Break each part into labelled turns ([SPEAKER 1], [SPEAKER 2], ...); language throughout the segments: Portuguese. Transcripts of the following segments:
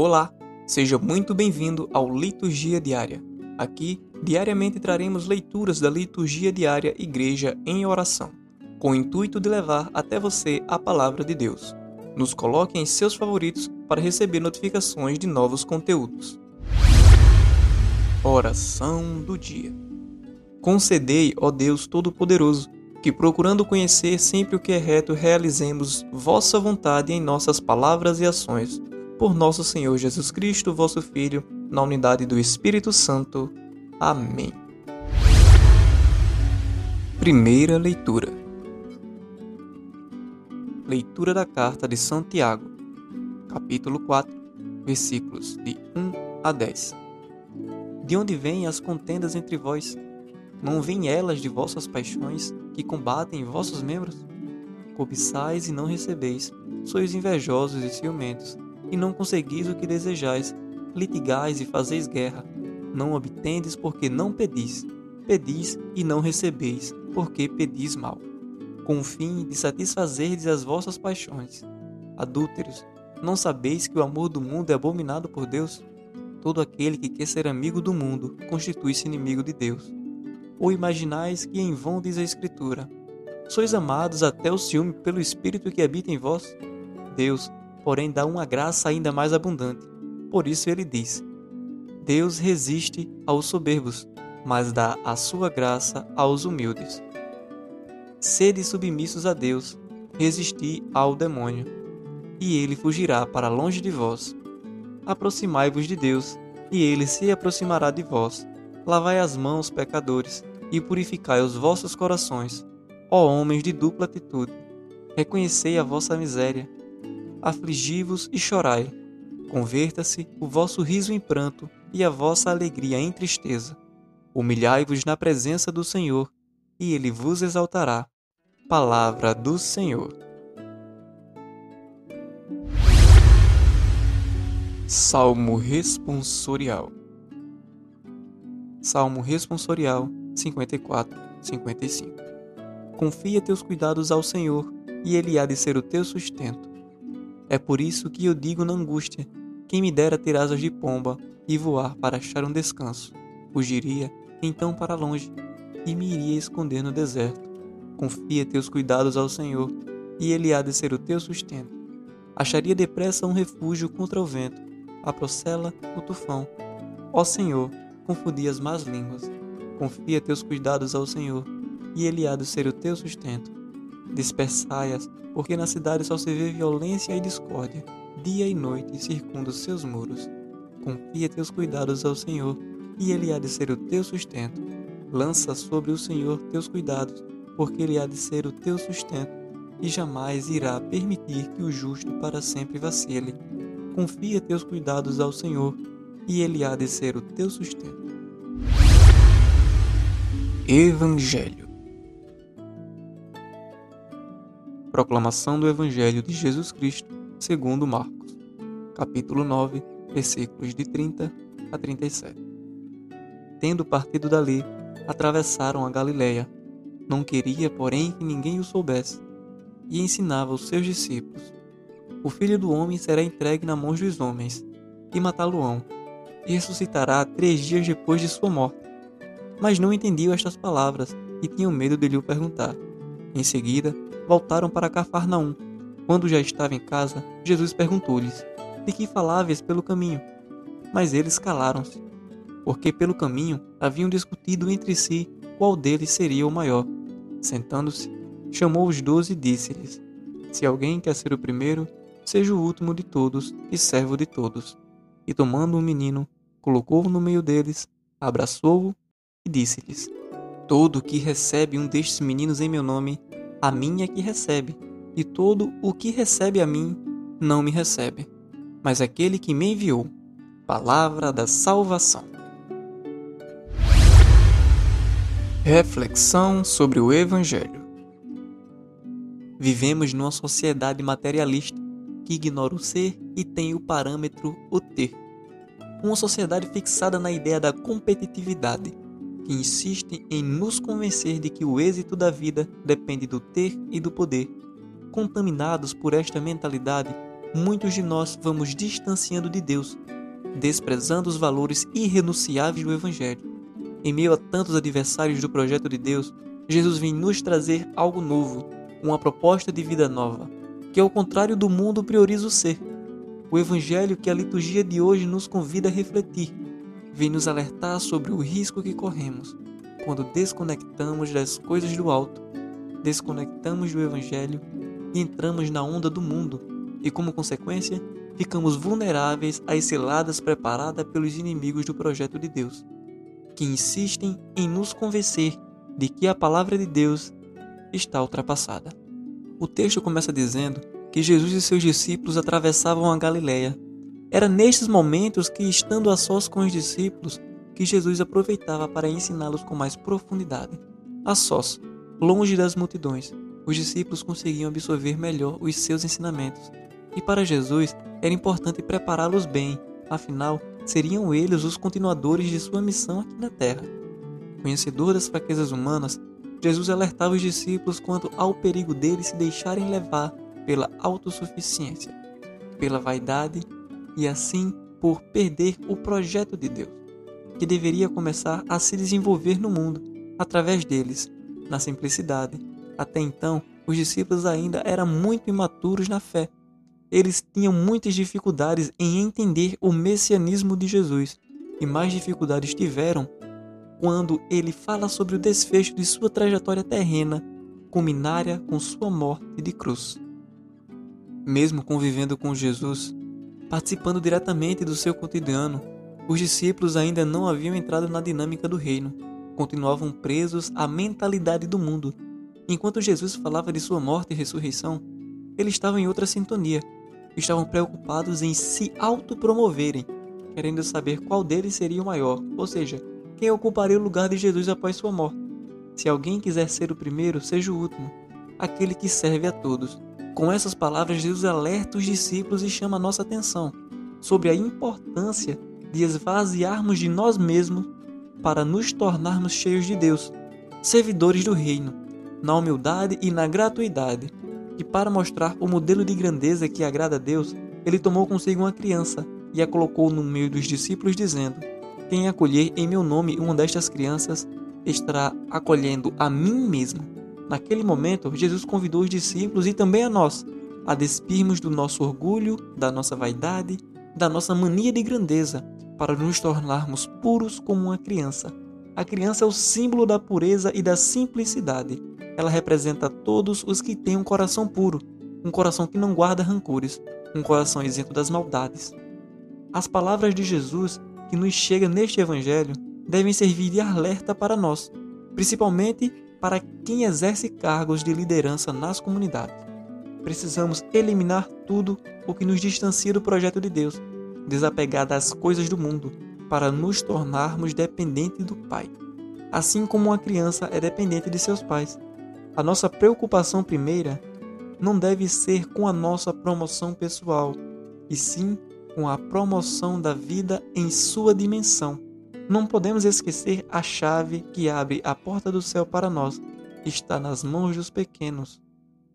[SPEAKER 1] Olá, seja muito bem-vindo ao Liturgia Diária. Aqui, diariamente traremos leituras da Liturgia Diária Igreja em Oração, com o intuito de levar até você a palavra de Deus. Nos coloque em seus favoritos para receber notificações de novos conteúdos. Oração do Dia Concedei, ó Deus Todo-Poderoso, que procurando conhecer sempre o que é reto, realizemos vossa vontade em nossas palavras e ações. Por nosso Senhor Jesus Cristo, vosso Filho, na unidade do Espírito Santo. Amém. Primeira leitura. Leitura da carta de Santiago, capítulo 4, versículos de 1 a 10. De onde vêm as contendas entre vós? Não vêm elas de vossas paixões que combatem vossos membros? Cobiçais e não recebeis, sois invejosos e ciumentos, e não conseguis o que desejais, litigais e fazeis guerra. Não obtendes porque não pedis, pedis e não recebeis, porque pedis mal, com o fim de satisfazerdes as vossas paixões. Adúlteros, não sabeis que o amor do mundo é abominado por Deus? Todo aquele que quer ser amigo do mundo constitui-se inimigo de Deus. Ou imaginais que em vão diz a Escritura: Sois amados até o ciúme pelo Espírito que habita em vós? Deus, porém, dá uma graça ainda mais abundante. Por isso ele diz: Deus resiste aos soberbos, mas dá a sua graça aos humildes. Sede submissos a Deus, resisti ao demônio, e ele fugirá para longe de vós. Aproximai-vos de Deus, e ele se aproximará de vós. Lavai as mãos, pecadores, e purificai os vossos corações, ó homens de dupla atitude. Reconhecei a vossa miséria, afligi-vos e chorai. Converta-se o vosso riso em pranto e a vossa alegria em tristeza. Humilhai-vos na presença do Senhor, e ele vos exaltará. Palavra do Senhor. Salmo responsorial. Salmo responsorial 54, 55. Confia teus cuidados ao Senhor, e ele há de ser o teu sustento. É por isso que eu digo na angústia: quem me dera ter asas de pomba e voar para achar um descanso. Fugiria então para longe e me iria esconder no deserto. Confia teus cuidados ao Senhor, e ele há de ser o teu sustento. Acharia depressa um refúgio contra o vento, a procela, o tufão. Ó Senhor, confundi as más línguas. Confia teus cuidados ao Senhor, e ele há de ser o teu sustento. Dispersai-as, porque na cidade só se vê violência e discórdia, dia e noite circunda os seus muros. Confia teus cuidados ao Senhor, e ele há de ser o teu sustento. Lança sobre o Senhor teus cuidados, porque ele há de ser o teu sustento, e jamais irá permitir que o justo para sempre vacile. Confia teus cuidados ao Senhor, e ele há de ser o teu sustento. Evangelho Proclamação do Evangelho de Jesus Cristo segundo Marcos, capítulo 9, versículos de 30 a 37. Tendo partido dali, atravessaram a Galiléia. Não queria, porém, que ninguém o soubesse, e ensinava os seus discípulos: O filho do homem será entregue na mão dos homens, e matá-lo-ão, e ressuscitará três dias depois de sua morte mas não entendiam estas palavras e tinham medo de lhe perguntar. Em seguida, voltaram para Cafarnaum. Quando já estava em casa, Jesus perguntou-lhes: De que faláveis pelo caminho? Mas eles calaram-se, porque pelo caminho haviam discutido entre si qual deles seria o maior. Sentando-se, chamou os doze e disse-lhes: Se alguém quer ser o primeiro, seja o último de todos e servo de todos. E tomando um menino, colocou-o no meio deles, abraçou-o e disse-lhes: Todo que recebe um destes meninos em meu nome, a mim é que recebe, e todo o que recebe a mim, não me recebe, mas aquele que me enviou. Palavra da salvação. Reflexão sobre o Evangelho. Vivemos numa sociedade materialista que ignora o ser e tem o parâmetro o ter. Uma sociedade fixada na ideia da competitividade que insiste em nos convencer de que o êxito da vida depende do ter e do poder. Contaminados por esta mentalidade, muitos de nós vamos distanciando de Deus, desprezando os valores irrenunciáveis do Evangelho. Em meio a tantos adversários do projeto de Deus, Jesus vem nos trazer algo novo, uma proposta de vida nova, que ao contrário do mundo prioriza o ser. O Evangelho que a liturgia de hoje nos convida a refletir, vem nos alertar sobre o risco que corremos quando desconectamos das coisas do alto, desconectamos do Evangelho e entramos na onda do mundo, e como consequência, ficamos vulneráveis às ciladas preparadas pelos inimigos do projeto de Deus, que insistem em nos convencer de que a palavra de Deus está ultrapassada. O texto começa dizendo que Jesus e seus discípulos atravessavam a Galiléia. Era nestes momentos que, estando a sós com os discípulos, que Jesus aproveitava para ensiná-los com mais profundidade. A sós, longe das multidões, os discípulos conseguiam absorver melhor os seus ensinamentos. E para Jesus era importante prepará-los bem, afinal, seriam eles os continuadores de sua missão aqui na terra. Conhecedor das fraquezas humanas, Jesus alertava os discípulos quanto ao perigo deles se deixarem levar pela autossuficiência, pela vaidade e assim por perder o projeto de Deus, que deveria começar a se desenvolver no mundo através deles, na simplicidade. Até então, os discípulos ainda eram muito imaturos na fé. Eles tinham muitas dificuldades em entender o messianismo de Jesus, e mais dificuldades tiveram quando ele fala sobre o desfecho de sua trajetória terrena, culminária com sua morte de cruz. Mesmo convivendo com Jesus, participando diretamente do seu cotidiano, os discípulos ainda não haviam entrado na dinâmica do reino, continuavam presos à mentalidade do mundo. Enquanto Jesus falava de sua morte e ressurreição, eles estavam em outra sintonia, estavam preocupados em se autopromoverem, querendo saber qual deles seria o maior, ou seja, quem ocuparia o lugar de Jesus após sua morte. Se alguém quiser ser o primeiro, seja o último, aquele que serve a todos. Com essas palavras, Jesus alerta os discípulos e chama a nossa atenção sobre a importância de esvaziarmos de nós mesmos para nos tornarmos cheios de Deus, servidores do reino, na humildade e na gratuidade. E para mostrar o modelo de grandeza que agrada a Deus, ele tomou consigo uma criança e a colocou no meio dos discípulos, dizendo: quem acolher em meu nome uma destas crianças estará acolhendo a mim mesmo. Naquele momento, Jesus convidou os discípulos e também a nós a despirmos do nosso orgulho, da nossa vaidade, da nossa mania de grandeza, para nos tornarmos puros como uma criança. A criança é o símbolo da pureza e da simplicidade. Ela representa todos os que têm um coração puro, um coração que não guarda rancores, um coração isento das maldades. As palavras de Jesus que nos chega neste Evangelho devem servir de alerta para nós, principalmente para quem exerce cargos de liderança nas comunidades. Precisamos eliminar tudo o que nos distancia do projeto de Deus, desapegar das coisas do mundo, para nos tornarmos dependentes do Pai. Assim como uma criança é dependente de seus pais. A nossa preocupação primeira não deve ser com a nossa promoção pessoal, e sim com a promoção da vida em sua dimensão. Não podemos esquecer a chave que abre a porta do céu para nós, está nas mãos dos pequenos.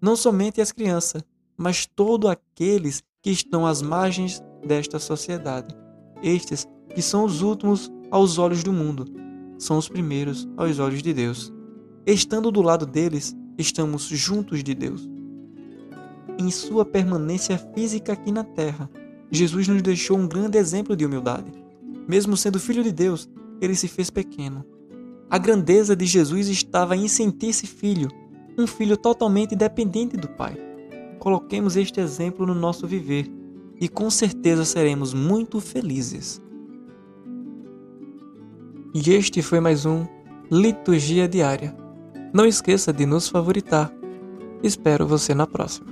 [SPEAKER 1] Não somente as crianças, mas todos aqueles que estão às margens desta sociedade. Estes que são os últimos aos olhos do mundo, são os primeiros aos olhos de Deus. Estando do lado deles, estamos juntos de Deus. Em sua permanência física aqui na terra, Jesus nos deixou um grande exemplo de humildade. Mesmo sendo filho de Deus, ele se fez pequeno. A grandeza de Jesus estava em sentir-se filho, um filho totalmente dependente do Pai. Coloquemos este exemplo no nosso viver e com certeza seremos muito felizes. E este foi mais um Liturgia Diária. Não esqueça de nos favoritar. Espero você na próxima.